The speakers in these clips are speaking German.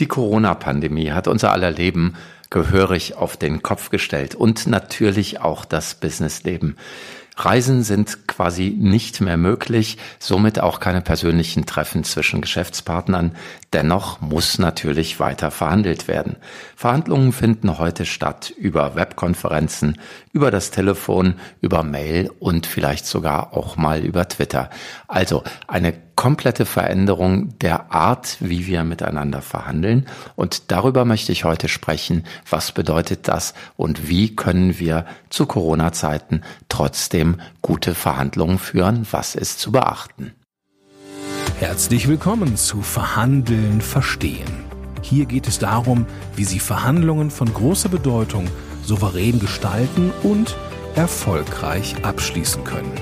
Die Corona-Pandemie hat unser aller Leben gehörig auf den Kopf gestellt und natürlich auch das Businessleben. Reisen sind quasi nicht mehr möglich, somit auch keine persönlichen Treffen zwischen Geschäftspartnern. Dennoch muss natürlich weiter verhandelt werden. Verhandlungen finden heute statt über Webkonferenzen, über das Telefon, über Mail und vielleicht sogar auch mal über Twitter. Also eine komplette Veränderung der Art, wie wir miteinander verhandeln. Und darüber möchte ich heute sprechen. Was bedeutet das und wie können wir zu Corona-Zeiten trotzdem gute Verhandlungen führen? Was ist zu beachten? Herzlich willkommen zu Verhandeln verstehen. Hier geht es darum, wie Sie Verhandlungen von großer Bedeutung souverän gestalten und erfolgreich abschließen können.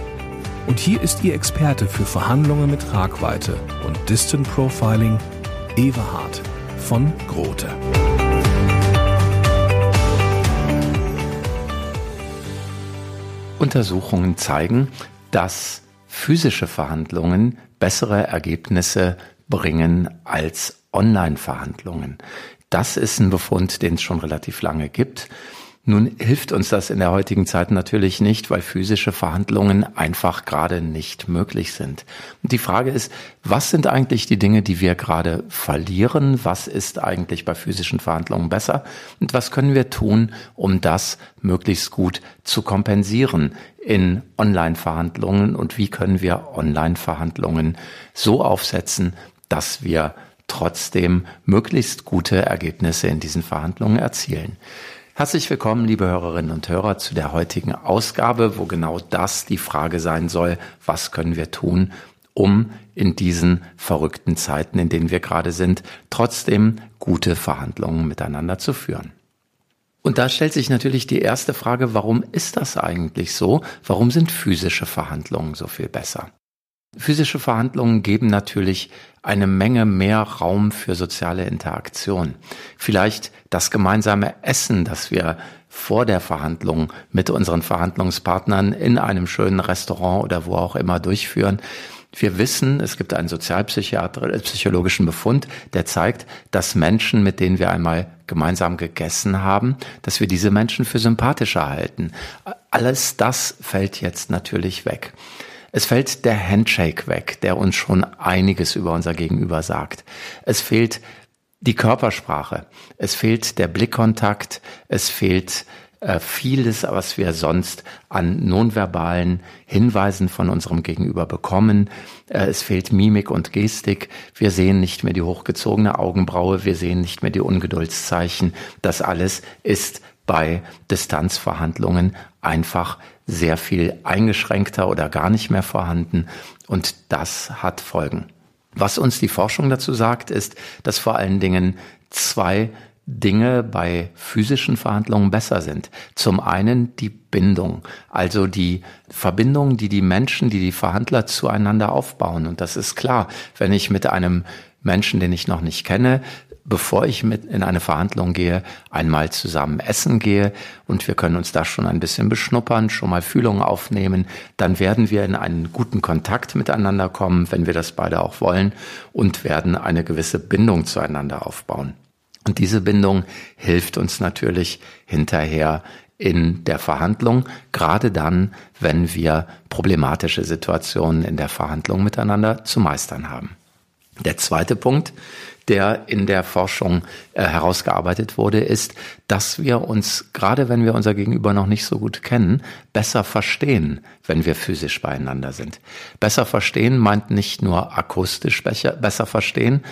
Und hier ist Ihr Experte für Verhandlungen mit Tragweite und Distant Profiling, Everhard von Grote. Untersuchungen zeigen, dass physische Verhandlungen bessere Ergebnisse bringen als Online-Verhandlungen. Das ist ein Befund, den es schon relativ lange gibt. Nun hilft uns das in der heutigen Zeit natürlich nicht, weil physische Verhandlungen einfach gerade nicht möglich sind. Und die Frage ist, was sind eigentlich die Dinge, die wir gerade verlieren? Was ist eigentlich bei physischen Verhandlungen besser? Und was können wir tun, um das möglichst gut zu kompensieren in Online-Verhandlungen? Und wie können wir Online-Verhandlungen so aufsetzen, dass wir trotzdem möglichst gute Ergebnisse in diesen Verhandlungen erzielen? Herzlich willkommen, liebe Hörerinnen und Hörer, zu der heutigen Ausgabe, wo genau das die Frage sein soll, was können wir tun, um in diesen verrückten Zeiten, in denen wir gerade sind, trotzdem gute Verhandlungen miteinander zu führen. Und da stellt sich natürlich die erste Frage, warum ist das eigentlich so? Warum sind physische Verhandlungen so viel besser? Physische Verhandlungen geben natürlich eine Menge mehr Raum für soziale Interaktion. Vielleicht das gemeinsame Essen, das wir vor der Verhandlung mit unseren Verhandlungspartnern in einem schönen Restaurant oder wo auch immer durchführen. Wir wissen, es gibt einen sozialpsychologischen Befund, der zeigt, dass Menschen, mit denen wir einmal gemeinsam gegessen haben, dass wir diese Menschen für sympathischer halten. Alles das fällt jetzt natürlich weg. Es fällt der Handshake weg, der uns schon einiges über unser Gegenüber sagt. Es fehlt die Körpersprache, es fehlt der Blickkontakt, es fehlt äh, vieles, was wir sonst an nonverbalen Hinweisen von unserem Gegenüber bekommen. Äh, es fehlt Mimik und Gestik. Wir sehen nicht mehr die hochgezogene Augenbraue. Wir sehen nicht mehr die Ungeduldszeichen. Das alles ist bei Distanzverhandlungen einfach sehr viel eingeschränkter oder gar nicht mehr vorhanden. Und das hat Folgen. Was uns die Forschung dazu sagt, ist, dass vor allen Dingen zwei Dinge bei physischen Verhandlungen besser sind. Zum einen die Bindung, also die Verbindung, die die Menschen, die die Verhandler zueinander aufbauen. Und das ist klar, wenn ich mit einem Menschen, den ich noch nicht kenne, bevor ich mit in eine Verhandlung gehe, einmal zusammen essen gehe und wir können uns da schon ein bisschen beschnuppern, schon mal Fühlungen aufnehmen, dann werden wir in einen guten Kontakt miteinander kommen, wenn wir das beide auch wollen und werden eine gewisse Bindung zueinander aufbauen. Und diese Bindung hilft uns natürlich hinterher in der Verhandlung, gerade dann, wenn wir problematische Situationen in der Verhandlung miteinander zu meistern haben. Der zweite Punkt, der in der Forschung äh, herausgearbeitet wurde, ist, dass wir uns, gerade wenn wir unser Gegenüber noch nicht so gut kennen, besser verstehen, wenn wir physisch beieinander sind. Besser verstehen meint nicht nur akustisch besser verstehen,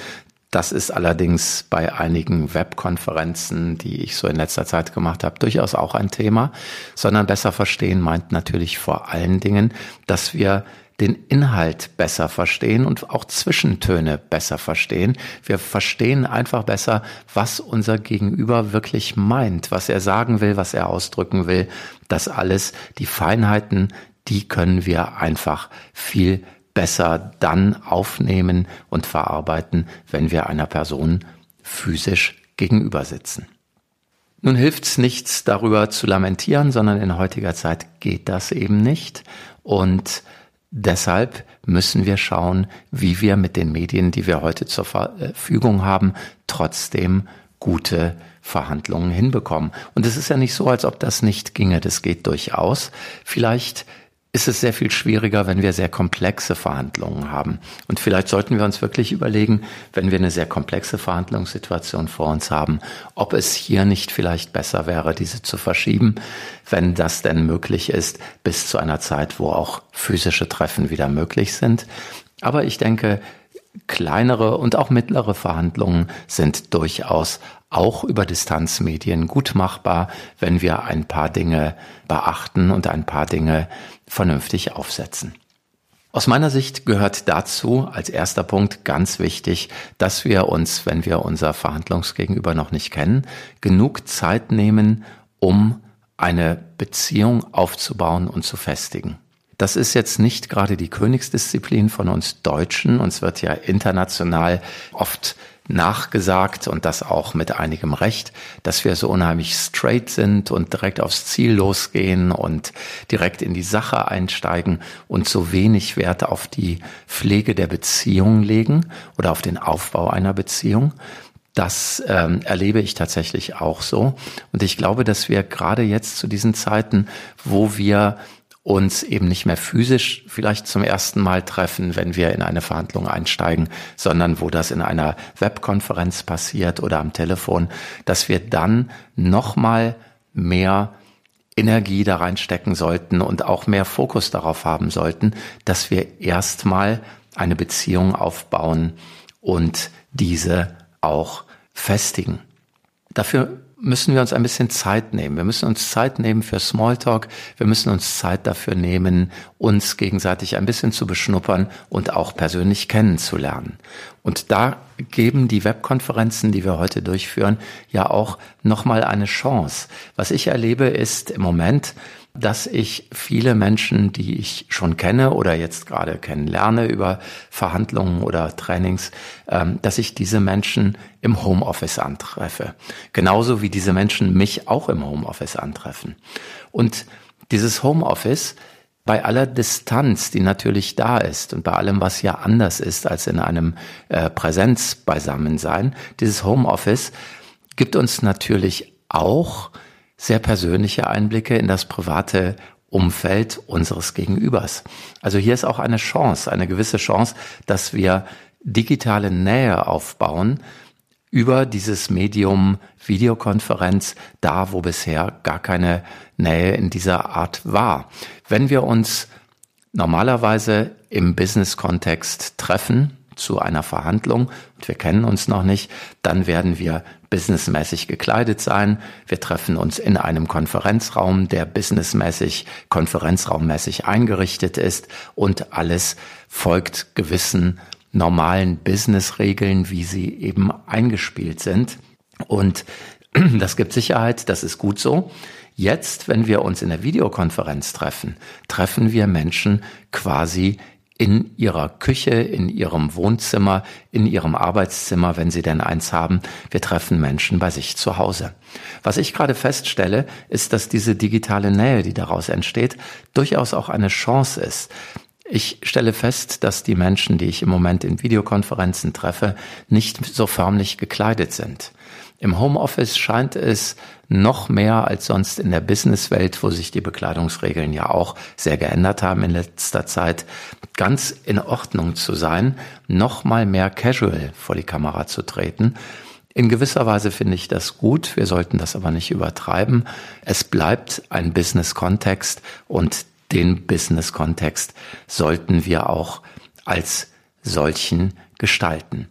das ist allerdings bei einigen Webkonferenzen, die ich so in letzter Zeit gemacht habe, durchaus auch ein Thema, sondern besser verstehen meint natürlich vor allen Dingen, dass wir den Inhalt besser verstehen und auch Zwischentöne besser verstehen. Wir verstehen einfach besser, was unser Gegenüber wirklich meint, was er sagen will, was er ausdrücken will. Das alles, die Feinheiten, die können wir einfach viel besser dann aufnehmen und verarbeiten, wenn wir einer Person physisch gegenüber sitzen. Nun hilft's nichts, darüber zu lamentieren, sondern in heutiger Zeit geht das eben nicht. Und Deshalb müssen wir schauen, wie wir mit den Medien, die wir heute zur Verfügung haben, trotzdem gute Verhandlungen hinbekommen. Und es ist ja nicht so, als ob das nicht ginge. Das geht durchaus. Vielleicht ist es sehr viel schwieriger, wenn wir sehr komplexe Verhandlungen haben. Und vielleicht sollten wir uns wirklich überlegen, wenn wir eine sehr komplexe Verhandlungssituation vor uns haben, ob es hier nicht vielleicht besser wäre, diese zu verschieben, wenn das denn möglich ist, bis zu einer Zeit, wo auch physische Treffen wieder möglich sind. Aber ich denke, kleinere und auch mittlere Verhandlungen sind durchaus auch über Distanzmedien gut machbar, wenn wir ein paar Dinge beachten und ein paar Dinge vernünftig aufsetzen. Aus meiner Sicht gehört dazu als erster Punkt ganz wichtig, dass wir uns, wenn wir unser Verhandlungsgegenüber noch nicht kennen, genug Zeit nehmen, um eine Beziehung aufzubauen und zu festigen. Das ist jetzt nicht gerade die Königsdisziplin von uns Deutschen. Uns wird ja international oft nachgesagt und das auch mit einigem Recht, dass wir so unheimlich straight sind und direkt aufs Ziel losgehen und direkt in die Sache einsteigen und so wenig Wert auf die Pflege der Beziehung legen oder auf den Aufbau einer Beziehung. Das ähm, erlebe ich tatsächlich auch so. Und ich glaube, dass wir gerade jetzt zu diesen Zeiten, wo wir uns eben nicht mehr physisch vielleicht zum ersten Mal treffen, wenn wir in eine Verhandlung einsteigen, sondern wo das in einer Webkonferenz passiert oder am Telefon, dass wir dann nochmal mehr Energie da reinstecken sollten und auch mehr Fokus darauf haben sollten, dass wir erstmal eine Beziehung aufbauen und diese auch festigen. Dafür müssen wir uns ein bisschen Zeit nehmen. Wir müssen uns Zeit nehmen für Smalltalk. Wir müssen uns Zeit dafür nehmen, uns gegenseitig ein bisschen zu beschnuppern und auch persönlich kennenzulernen. Und da geben die Webkonferenzen, die wir heute durchführen, ja auch nochmal eine Chance. Was ich erlebe ist im Moment, dass ich viele Menschen, die ich schon kenne oder jetzt gerade kennenlerne über Verhandlungen oder Trainings, ähm, dass ich diese Menschen im Homeoffice antreffe. Genauso wie diese Menschen mich auch im Homeoffice antreffen. Und dieses Homeoffice bei aller Distanz, die natürlich da ist und bei allem, was ja anders ist als in einem äh, Präsenzbeisammensein, dieses Homeoffice gibt uns natürlich auch sehr persönliche Einblicke in das private Umfeld unseres Gegenübers. Also hier ist auch eine Chance, eine gewisse Chance, dass wir digitale Nähe aufbauen über dieses Medium Videokonferenz, da wo bisher gar keine Nähe in dieser Art war. Wenn wir uns normalerweise im Business-Kontext treffen, zu einer Verhandlung und wir kennen uns noch nicht, dann werden wir businessmäßig gekleidet sein. Wir treffen uns in einem Konferenzraum, der businessmäßig, konferenzraummäßig eingerichtet ist und alles folgt gewissen normalen Businessregeln, wie sie eben eingespielt sind. Und das gibt Sicherheit, das ist gut so. Jetzt, wenn wir uns in der Videokonferenz treffen, treffen wir Menschen quasi in ihrer Küche, in ihrem Wohnzimmer, in ihrem Arbeitszimmer, wenn sie denn eins haben. Wir treffen Menschen bei sich zu Hause. Was ich gerade feststelle, ist, dass diese digitale Nähe, die daraus entsteht, durchaus auch eine Chance ist. Ich stelle fest, dass die Menschen, die ich im Moment in Videokonferenzen treffe, nicht so förmlich gekleidet sind. Im Homeoffice scheint es noch mehr als sonst in der Businesswelt, wo sich die Bekleidungsregeln ja auch sehr geändert haben in letzter Zeit, ganz in Ordnung zu sein, noch mal mehr casual vor die Kamera zu treten. In gewisser Weise finde ich das gut. Wir sollten das aber nicht übertreiben. Es bleibt ein Business-Kontext und den Business-Kontext sollten wir auch als solchen gestalten.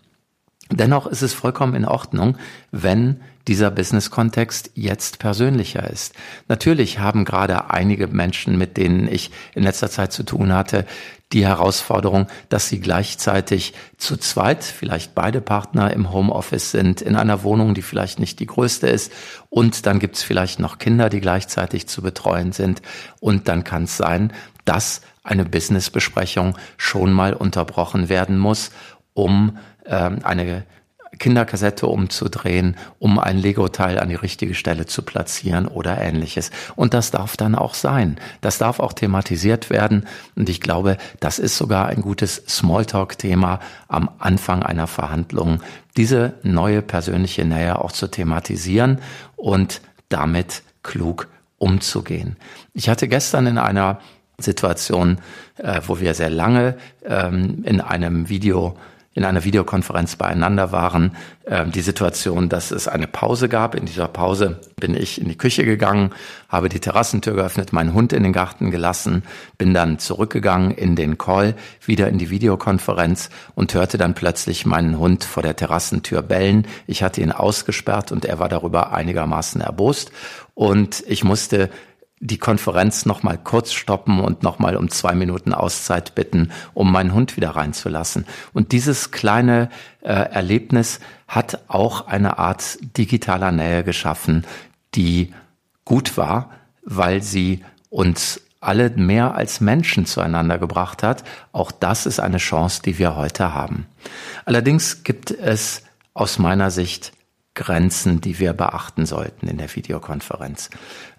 Dennoch ist es vollkommen in Ordnung, wenn dieser Business-Kontext jetzt persönlicher ist. Natürlich haben gerade einige Menschen, mit denen ich in letzter Zeit zu tun hatte, die Herausforderung, dass sie gleichzeitig zu zweit, vielleicht beide Partner im Homeoffice sind, in einer Wohnung, die vielleicht nicht die größte ist. Und dann gibt es vielleicht noch Kinder, die gleichzeitig zu betreuen sind. Und dann kann es sein, dass eine Businessbesprechung schon mal unterbrochen werden muss, um ähm, eine Kinderkassette umzudrehen, um ein Lego-Teil an die richtige Stelle zu platzieren oder ähnliches. Und das darf dann auch sein. Das darf auch thematisiert werden. Und ich glaube, das ist sogar ein gutes Smalltalk-Thema am Anfang einer Verhandlung, diese neue persönliche Nähe auch zu thematisieren und damit klug umzugehen. Ich hatte gestern in einer Situation, äh, wo wir sehr lange ähm, in einem Video in einer Videokonferenz beieinander waren, äh, die Situation, dass es eine Pause gab. In dieser Pause bin ich in die Küche gegangen, habe die Terrassentür geöffnet, meinen Hund in den Garten gelassen, bin dann zurückgegangen in den Call, wieder in die Videokonferenz und hörte dann plötzlich meinen Hund vor der Terrassentür bellen. Ich hatte ihn ausgesperrt und er war darüber einigermaßen erbost und ich musste die Konferenz noch mal kurz stoppen und noch mal um zwei Minuten Auszeit bitten, um meinen Hund wieder reinzulassen. Und dieses kleine äh, Erlebnis hat auch eine Art digitaler Nähe geschaffen, die gut war, weil sie uns alle mehr als Menschen zueinander gebracht hat. Auch das ist eine Chance, die wir heute haben. Allerdings gibt es aus meiner Sicht Grenzen, die wir beachten sollten in der Videokonferenz.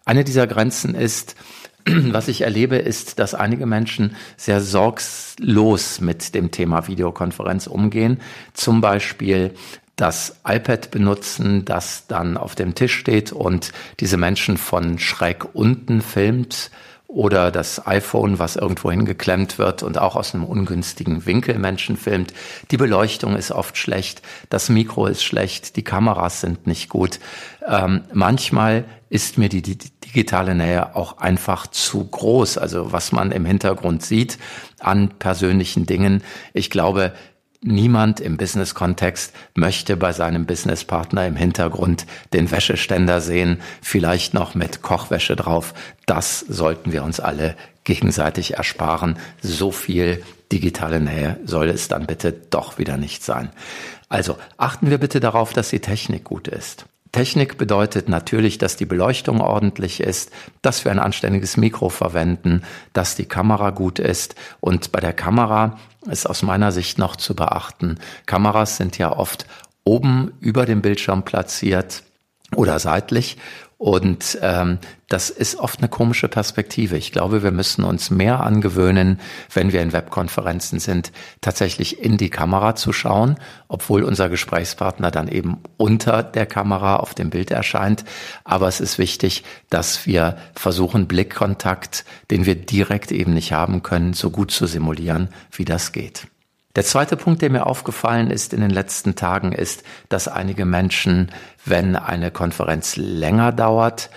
Eine dieser Grenzen ist, was ich erlebe, ist, dass einige Menschen sehr sorgslos mit dem Thema Videokonferenz umgehen. Zum Beispiel das iPad benutzen, das dann auf dem Tisch steht und diese Menschen von schräg unten filmt oder das iPhone, was irgendwo hingeklemmt wird und auch aus einem ungünstigen Winkel Menschen filmt. Die Beleuchtung ist oft schlecht, das Mikro ist schlecht, die Kameras sind nicht gut. Ähm, manchmal ist mir die, die digitale Nähe auch einfach zu groß. Also was man im Hintergrund sieht an persönlichen Dingen. Ich glaube, Niemand im Business-Kontext möchte bei seinem Businesspartner im Hintergrund den Wäscheständer sehen, vielleicht noch mit Kochwäsche drauf. Das sollten wir uns alle gegenseitig ersparen. So viel digitale Nähe soll es dann bitte doch wieder nicht sein. Also achten wir bitte darauf, dass die Technik gut ist. Technik bedeutet natürlich, dass die Beleuchtung ordentlich ist, dass wir ein anständiges Mikro verwenden, dass die Kamera gut ist. Und bei der Kamera ist aus meiner Sicht noch zu beachten, Kameras sind ja oft oben über dem Bildschirm platziert oder seitlich und ähm, das ist oft eine komische Perspektive. Ich glaube, wir müssen uns mehr angewöhnen, wenn wir in Webkonferenzen sind, tatsächlich in die Kamera zu schauen, obwohl unser Gesprächspartner dann eben unter der Kamera auf dem Bild erscheint. Aber es ist wichtig, dass wir versuchen, Blickkontakt, den wir direkt eben nicht haben können, so gut zu simulieren, wie das geht. Der zweite Punkt, der mir aufgefallen ist in den letzten Tagen, ist, dass einige Menschen, wenn eine Konferenz länger dauert,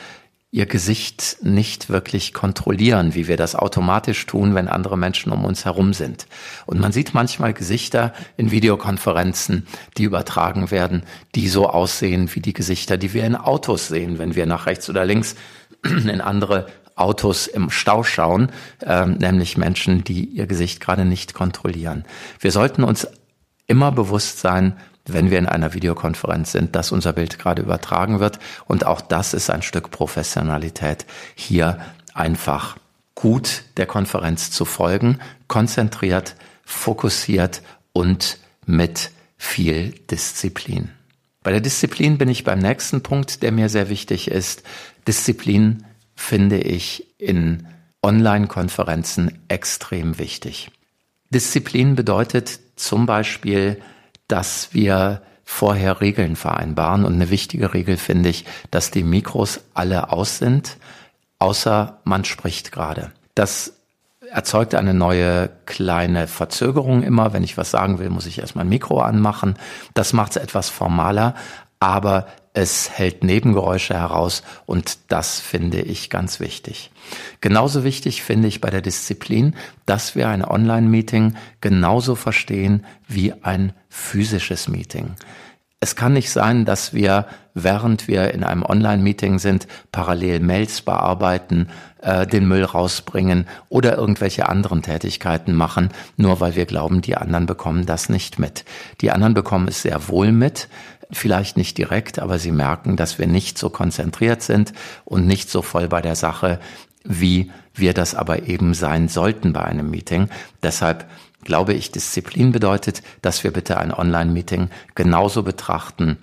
ihr Gesicht nicht wirklich kontrollieren, wie wir das automatisch tun, wenn andere Menschen um uns herum sind. Und man sieht manchmal Gesichter in Videokonferenzen, die übertragen werden, die so aussehen wie die Gesichter, die wir in Autos sehen, wenn wir nach rechts oder links in andere Autos im Stau schauen, äh, nämlich Menschen, die ihr Gesicht gerade nicht kontrollieren. Wir sollten uns immer bewusst sein, wenn wir in einer Videokonferenz sind, dass unser Bild gerade übertragen wird. Und auch das ist ein Stück Professionalität, hier einfach gut der Konferenz zu folgen, konzentriert, fokussiert und mit viel Disziplin. Bei der Disziplin bin ich beim nächsten Punkt, der mir sehr wichtig ist. Disziplin finde ich in Online-Konferenzen extrem wichtig. Disziplin bedeutet zum Beispiel, dass wir vorher Regeln vereinbaren. Und eine wichtige Regel finde ich, dass die Mikros alle aus sind, außer man spricht gerade. Das erzeugt eine neue kleine Verzögerung immer. Wenn ich was sagen will, muss ich erst mein Mikro anmachen. Das macht es etwas formaler, aber es hält Nebengeräusche heraus und das finde ich ganz wichtig. Genauso wichtig finde ich bei der Disziplin, dass wir ein Online-Meeting genauso verstehen wie ein physisches Meeting. Es kann nicht sein, dass wir, während wir in einem Online-Meeting sind, parallel Mails bearbeiten, äh, den Müll rausbringen oder irgendwelche anderen Tätigkeiten machen, nur weil wir glauben, die anderen bekommen das nicht mit. Die anderen bekommen es sehr wohl mit, vielleicht nicht direkt, aber sie merken, dass wir nicht so konzentriert sind und nicht so voll bei der Sache, wie wir das aber eben sein sollten bei einem Meeting. Deshalb glaube ich, Disziplin bedeutet, dass wir bitte ein Online-Meeting genauso betrachten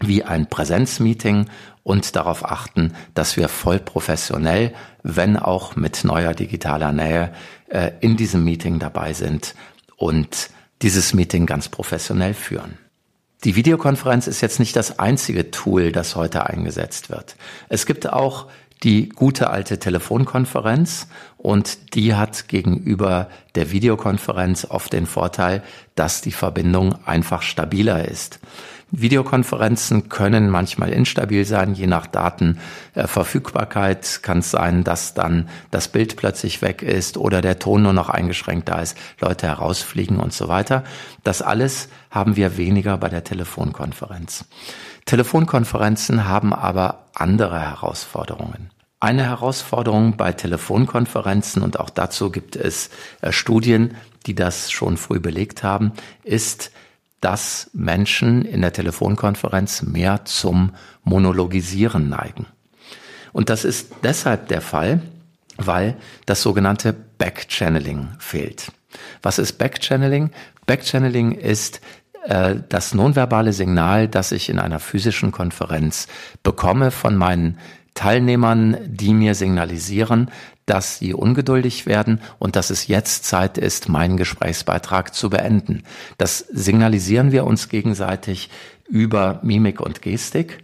wie ein Präsenzmeeting und darauf achten, dass wir voll professionell, wenn auch mit neuer digitaler Nähe, äh, in diesem Meeting dabei sind und dieses Meeting ganz professionell führen. Die Videokonferenz ist jetzt nicht das einzige Tool, das heute eingesetzt wird. Es gibt auch die gute alte Telefonkonferenz und die hat gegenüber der Videokonferenz oft den Vorteil, dass die Verbindung einfach stabiler ist. Videokonferenzen können manchmal instabil sein, je nach Datenverfügbarkeit kann es sein, dass dann das Bild plötzlich weg ist oder der Ton nur noch eingeschränkt da ist, Leute herausfliegen und so weiter. Das alles haben wir weniger bei der Telefonkonferenz. Telefonkonferenzen haben aber andere Herausforderungen. Eine Herausforderung bei Telefonkonferenzen, und auch dazu gibt es äh, Studien, die das schon früh belegt haben, ist, dass Menschen in der Telefonkonferenz mehr zum Monologisieren neigen. Und das ist deshalb der Fall, weil das sogenannte Backchanneling fehlt. Was ist Backchanneling? Backchanneling ist äh, das nonverbale Signal, das ich in einer physischen Konferenz bekomme von meinen Teilnehmern, die mir signalisieren, dass sie ungeduldig werden und dass es jetzt Zeit ist, meinen Gesprächsbeitrag zu beenden. Das signalisieren wir uns gegenseitig über Mimik und Gestik.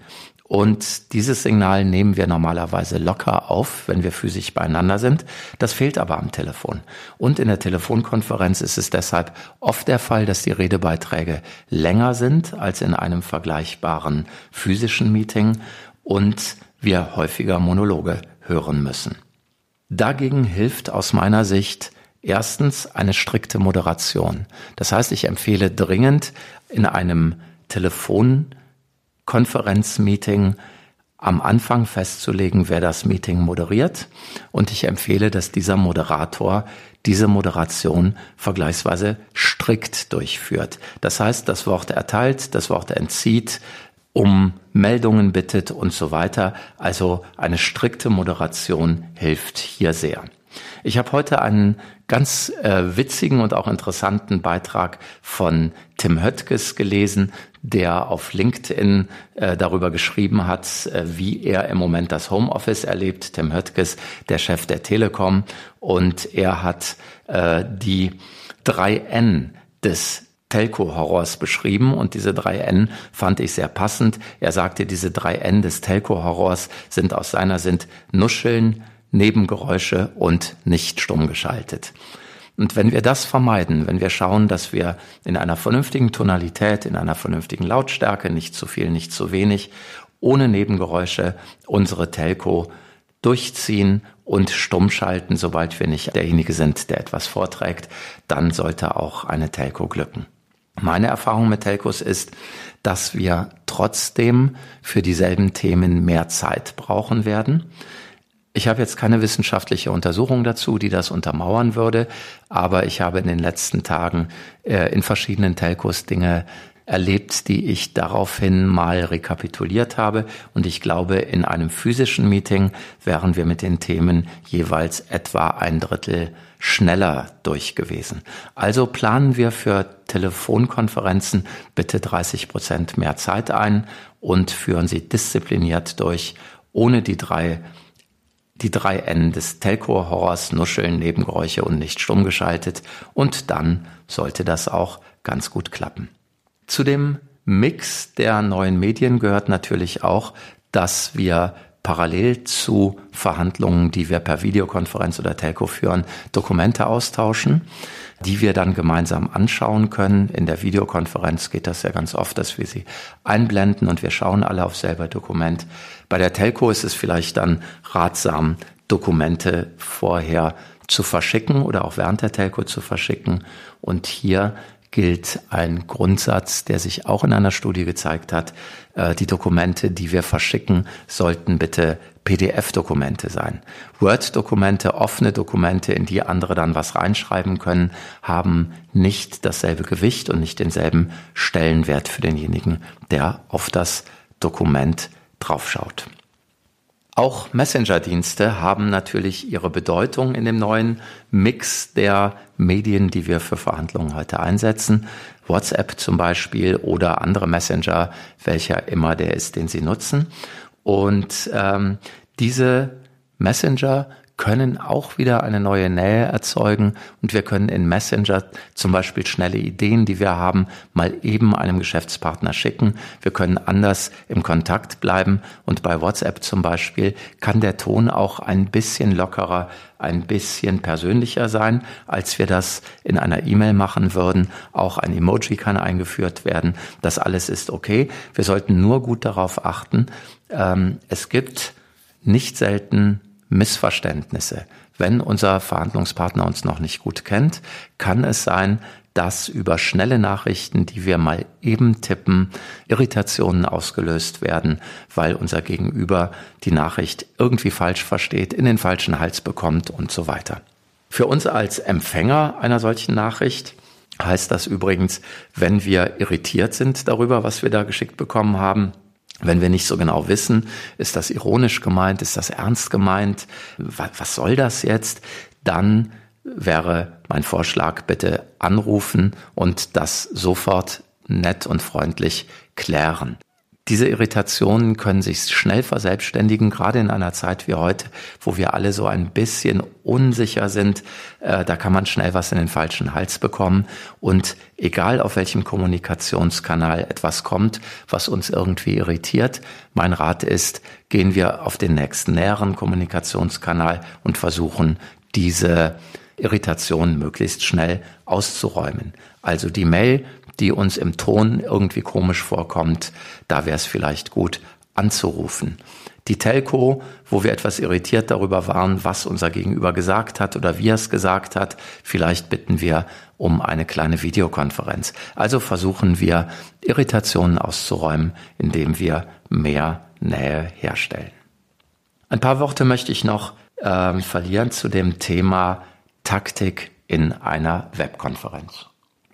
Und dieses Signal nehmen wir normalerweise locker auf, wenn wir physisch beieinander sind. Das fehlt aber am Telefon. Und in der Telefonkonferenz ist es deshalb oft der Fall, dass die Redebeiträge länger sind als in einem vergleichbaren physischen Meeting und wir häufiger Monologe hören müssen. Dagegen hilft aus meiner Sicht erstens eine strikte Moderation. Das heißt, ich empfehle dringend in einem Telefonkonferenzmeeting am Anfang festzulegen, wer das Meeting moderiert. Und ich empfehle, dass dieser Moderator diese Moderation vergleichsweise strikt durchführt. Das heißt, das Wort erteilt, das Wort entzieht, um Meldungen bittet und so weiter. Also eine strikte Moderation hilft hier sehr. Ich habe heute einen ganz äh, witzigen und auch interessanten Beitrag von Tim Höttges gelesen, der auf LinkedIn äh, darüber geschrieben hat, äh, wie er im Moment das Homeoffice erlebt. Tim Höttges, der Chef der Telekom, und er hat äh, die drei N des Telco-Horrors beschrieben und diese drei N fand ich sehr passend. Er sagte, diese drei N des Telco-Horrors sind aus seiner Sicht Nuscheln, Nebengeräusche und nicht stumm geschaltet. Und wenn wir das vermeiden, wenn wir schauen, dass wir in einer vernünftigen Tonalität, in einer vernünftigen Lautstärke, nicht zu viel, nicht zu wenig, ohne Nebengeräusche unsere Telco durchziehen und stumm schalten, sobald wir nicht derjenige sind, der etwas vorträgt, dann sollte auch eine Telco glücken. Meine Erfahrung mit Telcos ist, dass wir trotzdem für dieselben Themen mehr Zeit brauchen werden. Ich habe jetzt keine wissenschaftliche Untersuchung dazu, die das untermauern würde, aber ich habe in den letzten Tagen äh, in verschiedenen Telcos Dinge erlebt, die ich daraufhin mal rekapituliert habe. Und ich glaube, in einem physischen Meeting wären wir mit den Themen jeweils etwa ein Drittel schneller durch gewesen. Also planen wir für Telefonkonferenzen bitte 30 Prozent mehr Zeit ein und führen sie diszipliniert durch, ohne die drei die drei N des Telco-Horrors, Nuscheln, Nebengeräusche und nicht stumm geschaltet. Und dann sollte das auch ganz gut klappen. Zu dem Mix der neuen Medien gehört natürlich auch, dass wir parallel zu Verhandlungen, die wir per Videokonferenz oder Telco führen, Dokumente austauschen, die wir dann gemeinsam anschauen können. In der Videokonferenz geht das ja ganz oft, dass wir sie einblenden und wir schauen alle auf selber Dokument. Bei der Telco ist es vielleicht dann ratsam, Dokumente vorher zu verschicken oder auch während der Telco zu verschicken und hier gilt ein Grundsatz, der sich auch in einer Studie gezeigt hat. Äh, die Dokumente, die wir verschicken, sollten bitte PDF-Dokumente sein. Word-Dokumente, offene Dokumente, in die andere dann was reinschreiben können, haben nicht dasselbe Gewicht und nicht denselben Stellenwert für denjenigen, der auf das Dokument draufschaut. Auch Messenger-Dienste haben natürlich ihre Bedeutung in dem neuen Mix der Medien, die wir für Verhandlungen heute einsetzen. WhatsApp zum Beispiel oder andere Messenger, welcher immer der ist, den Sie nutzen. Und ähm, diese Messenger können auch wieder eine neue Nähe erzeugen und wir können in Messenger zum Beispiel schnelle Ideen, die wir haben, mal eben einem Geschäftspartner schicken. Wir können anders im Kontakt bleiben und bei WhatsApp zum Beispiel kann der Ton auch ein bisschen lockerer, ein bisschen persönlicher sein, als wir das in einer E-Mail machen würden. Auch ein Emoji kann eingeführt werden. Das alles ist okay. Wir sollten nur gut darauf achten. Ähm, es gibt nicht selten Missverständnisse. Wenn unser Verhandlungspartner uns noch nicht gut kennt, kann es sein, dass über schnelle Nachrichten, die wir mal eben tippen, Irritationen ausgelöst werden, weil unser Gegenüber die Nachricht irgendwie falsch versteht, in den falschen Hals bekommt und so weiter. Für uns als Empfänger einer solchen Nachricht heißt das übrigens, wenn wir irritiert sind darüber, was wir da geschickt bekommen haben, wenn wir nicht so genau wissen, ist das ironisch gemeint, ist das ernst gemeint, was soll das jetzt, dann wäre mein Vorschlag, bitte anrufen und das sofort nett und freundlich klären. Diese Irritationen können sich schnell verselbstständigen, gerade in einer Zeit wie heute, wo wir alle so ein bisschen unsicher sind. Äh, da kann man schnell was in den falschen Hals bekommen. Und egal auf welchem Kommunikationskanal etwas kommt, was uns irgendwie irritiert, mein Rat ist, gehen wir auf den nächsten näheren Kommunikationskanal und versuchen, diese Irritation möglichst schnell auszuräumen. Also die Mail die uns im Ton irgendwie komisch vorkommt, da wäre es vielleicht gut anzurufen. Die Telco, wo wir etwas irritiert darüber waren, was unser Gegenüber gesagt hat oder wie er es gesagt hat, vielleicht bitten wir um eine kleine Videokonferenz. Also versuchen wir, Irritationen auszuräumen, indem wir mehr Nähe herstellen. Ein paar Worte möchte ich noch äh, verlieren zu dem Thema Taktik in einer Webkonferenz.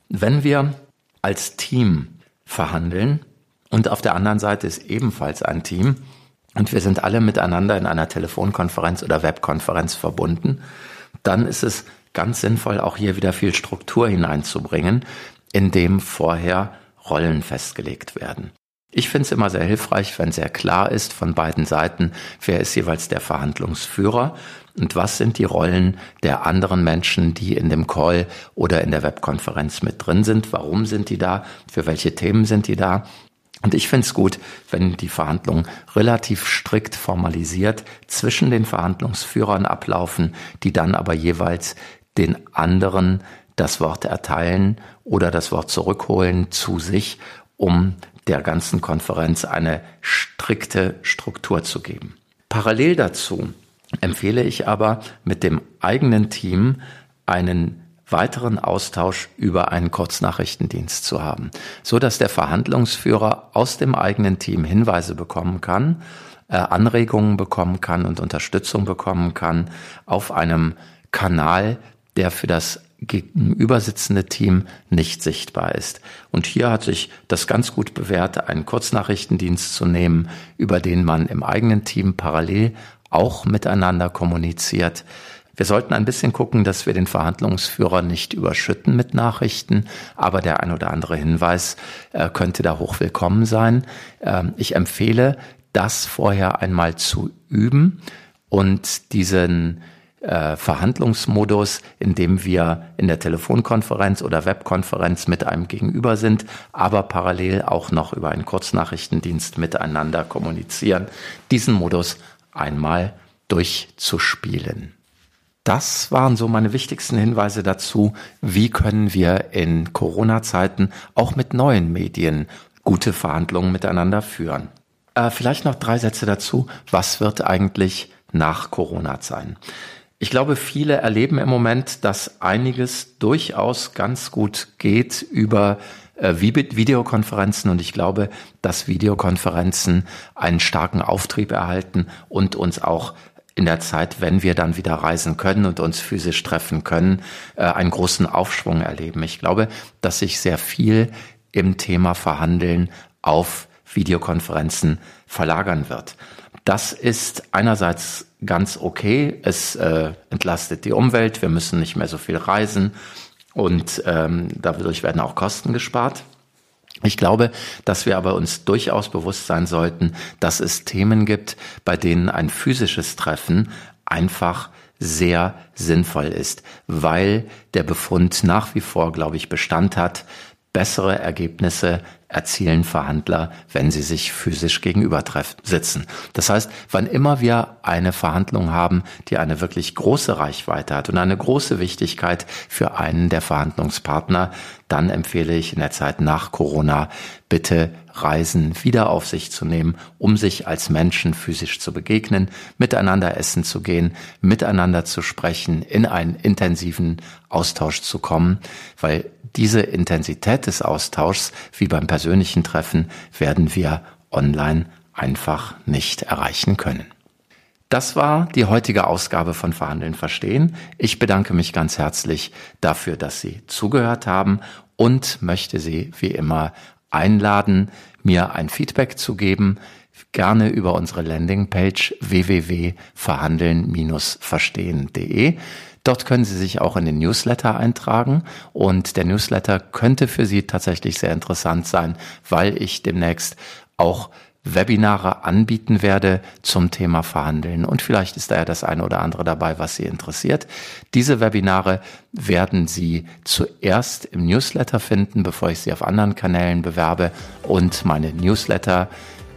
Wenn wir als Team verhandeln. Und auf der anderen Seite ist ebenfalls ein Team. Und wir sind alle miteinander in einer Telefonkonferenz oder Webkonferenz verbunden, dann ist es ganz sinnvoll, auch hier wieder viel Struktur hineinzubringen, indem vorher Rollen festgelegt werden. Ich finde es immer sehr hilfreich, wenn sehr klar ist von beiden Seiten, wer ist jeweils der Verhandlungsführer und was sind die Rollen der anderen Menschen, die in dem Call oder in der Webkonferenz mit drin sind. Warum sind die da? Für welche Themen sind die da? Und ich finde es gut, wenn die Verhandlungen relativ strikt formalisiert zwischen den Verhandlungsführern ablaufen, die dann aber jeweils den anderen das Wort erteilen oder das Wort zurückholen zu sich, um der ganzen Konferenz eine strikte Struktur zu geben. Parallel dazu empfehle ich aber mit dem eigenen Team einen weiteren Austausch über einen Kurznachrichtendienst zu haben, so dass der Verhandlungsführer aus dem eigenen Team Hinweise bekommen kann, äh, Anregungen bekommen kann und Unterstützung bekommen kann auf einem Kanal, der für das gegenübersitzende Team nicht sichtbar ist. Und hier hat sich das ganz gut bewährt, einen Kurznachrichtendienst zu nehmen, über den man im eigenen Team parallel auch miteinander kommuniziert. Wir sollten ein bisschen gucken, dass wir den Verhandlungsführer nicht überschütten mit Nachrichten, aber der ein oder andere Hinweis äh, könnte da hochwillkommen sein. Ähm, ich empfehle, das vorher einmal zu üben und diesen äh, Verhandlungsmodus, in dem wir in der Telefonkonferenz oder Webkonferenz mit einem Gegenüber sind, aber parallel auch noch über einen Kurznachrichtendienst miteinander kommunizieren. Diesen Modus einmal durchzuspielen. Das waren so meine wichtigsten Hinweise dazu, wie können wir in Corona-Zeiten auch mit neuen Medien gute Verhandlungen miteinander führen. Äh, vielleicht noch drei Sätze dazu. Was wird eigentlich nach Corona sein? Ich glaube, viele erleben im Moment, dass einiges durchaus ganz gut geht über äh, Videokonferenzen und ich glaube, dass Videokonferenzen einen starken Auftrieb erhalten und uns auch in der Zeit, wenn wir dann wieder reisen können und uns physisch treffen können, äh, einen großen Aufschwung erleben. Ich glaube, dass sich sehr viel im Thema Verhandeln auf Videokonferenzen verlagern wird. Das ist einerseits ganz okay. Es äh, entlastet die Umwelt. Wir müssen nicht mehr so viel reisen und ähm, dadurch werden auch Kosten gespart. Ich glaube, dass wir aber uns durchaus bewusst sein sollten, dass es Themen gibt, bei denen ein physisches Treffen einfach sehr sinnvoll ist, weil der Befund nach wie vor, glaube ich, Bestand hat. Bessere Ergebnisse erzielen Verhandler, wenn sie sich physisch gegenüber sitzen. Das heißt, wann immer wir eine Verhandlung haben, die eine wirklich große Reichweite hat und eine große Wichtigkeit für einen der Verhandlungspartner, dann empfehle ich in der Zeit nach Corona bitte Reisen wieder auf sich zu nehmen, um sich als Menschen physisch zu begegnen, miteinander essen zu gehen, miteinander zu sprechen, in einen intensiven Austausch zu kommen, weil diese Intensität des Austauschs, wie beim persönlichen Treffen, werden wir online einfach nicht erreichen können. Das war die heutige Ausgabe von Verhandeln verstehen. Ich bedanke mich ganz herzlich dafür, dass Sie zugehört haben und möchte Sie wie immer einladen, mir ein Feedback zu geben, gerne über unsere Landingpage www.verhandeln-verstehen.de. Dort können Sie sich auch in den Newsletter eintragen und der Newsletter könnte für Sie tatsächlich sehr interessant sein, weil ich demnächst auch Webinare anbieten werde zum Thema Verhandeln. Und vielleicht ist da ja das eine oder andere dabei, was Sie interessiert. Diese Webinare werden Sie zuerst im Newsletter finden, bevor ich sie auf anderen Kanälen bewerbe. Und meine Newsletter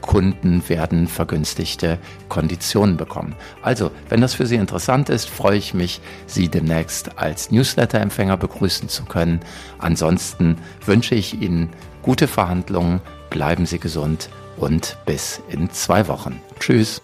Kunden werden vergünstigte Konditionen bekommen. Also, wenn das für Sie interessant ist, freue ich mich, Sie demnächst als Newsletter-Empfänger begrüßen zu können. Ansonsten wünsche ich Ihnen gute Verhandlungen, bleiben Sie gesund und bis in zwei Wochen. Tschüss.